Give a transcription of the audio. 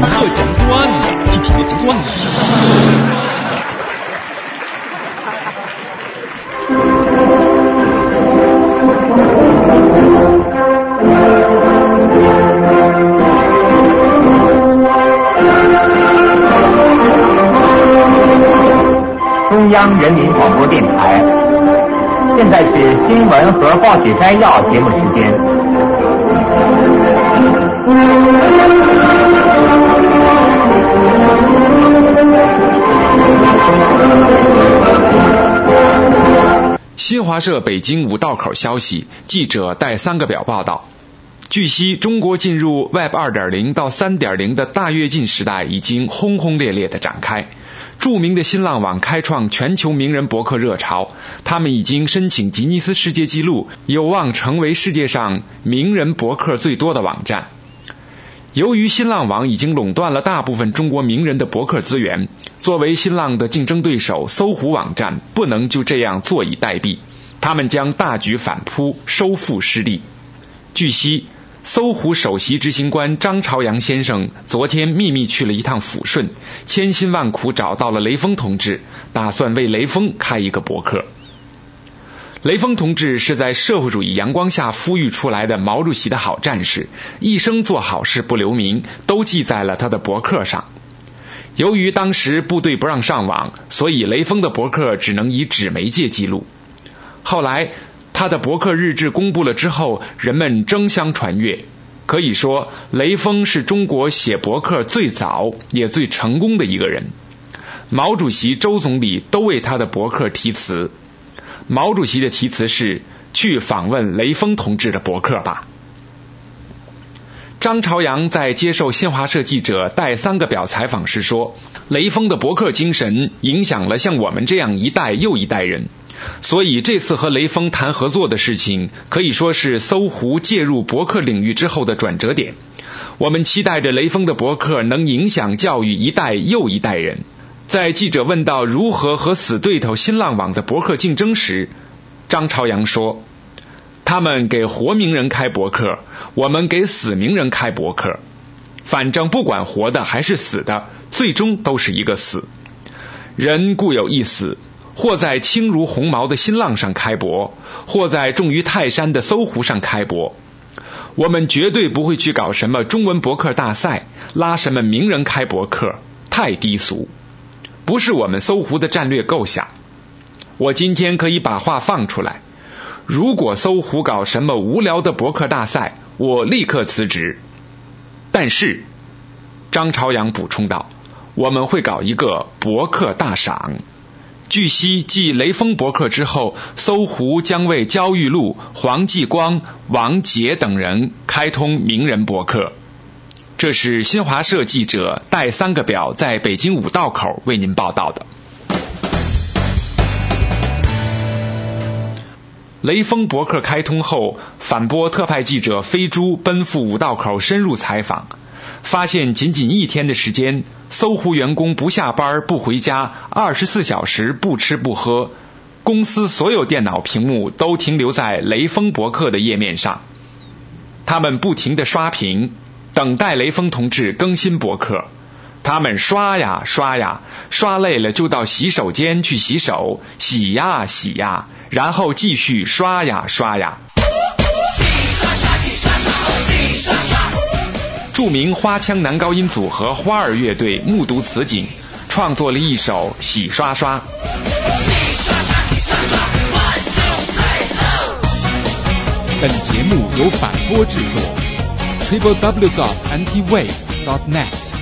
听我讲段子，听听我讲段子。中央人民广播电台，现在是新闻和报纸摘要节目时间。新华社北京五道口消息，记者带三个表报道。据悉，中国进入 Web 2.0到3.0的大跃进时代已经轰轰烈烈的展开。著名的新浪网开创全球名人博客热潮，他们已经申请吉尼斯世界纪录，有望成为世界上名人博客最多的网站。由于新浪网已经垄断了大部分中国名人的博客资源，作为新浪的竞争对手，搜狐网站不能就这样坐以待毙，他们将大举反扑，收复失地。据悉。搜狐首席执行官张朝阳先生昨天秘密去了一趟抚顺，千辛万苦找到了雷锋同志，打算为雷锋开一个博客。雷锋同志是在社会主义阳光下孵育出来的毛主席的好战士，一生做好事不留名，都记在了他的博客上。由于当时部队不让上网，所以雷锋的博客只能以纸媒介记录。后来。他的博客日志公布了之后，人们争相传阅。可以说，雷锋是中国写博客最早也最成功的一个人。毛主席、周总理都为他的博客题词。毛主席的题词是：“去访问雷锋同志的博客吧。”张朝阳在接受新华社记者带三个表采访时说：“雷锋的博客精神影响了像我们这样一代又一代人。”所以这次和雷锋谈合作的事情，可以说是搜狐介入博客领域之后的转折点。我们期待着雷锋的博客能影响教育一代又一代人。在记者问到如何和死对头新浪网的博客竞争时，张朝阳说：“他们给活名人开博客，我们给死名人开博客。反正不管活的还是死的，最终都是一个死。人固有一死。”或在轻如鸿毛的新浪上开博，或在重于泰山的搜狐上开博。我们绝对不会去搞什么中文博客大赛，拉什么名人开博客，太低俗，不是我们搜狐的战略构想。我今天可以把话放出来：如果搜狐搞什么无聊的博客大赛，我立刻辞职。但是，张朝阳补充道：“我们会搞一个博客大赏。”据悉，继雷锋博客之后，搜狐将为焦裕禄、黄继光、王杰等人开通名人博客。这是新华社记者带三个表在北京五道口为您报道的。雷锋博客开通后，反播特派记者飞猪奔赴五道口深入采访。发现仅仅一天的时间，搜狐员工不下班不回家，二十四小时不吃不喝，公司所有电脑屏幕都停留在雷锋博客的页面上，他们不停的刷屏，等待雷锋同志更新博客。他们刷呀刷呀，刷累了就到洗手间去洗手，洗呀洗呀，然后继续刷呀刷呀。洗刷刷，洗刷刷，洗刷刷著名花腔男高音组合花儿乐队目睹此景，创作了一首《洗刷刷洗刷刷洗刷刷 one two three go》。本节目由反播制作 www.antiwave.net.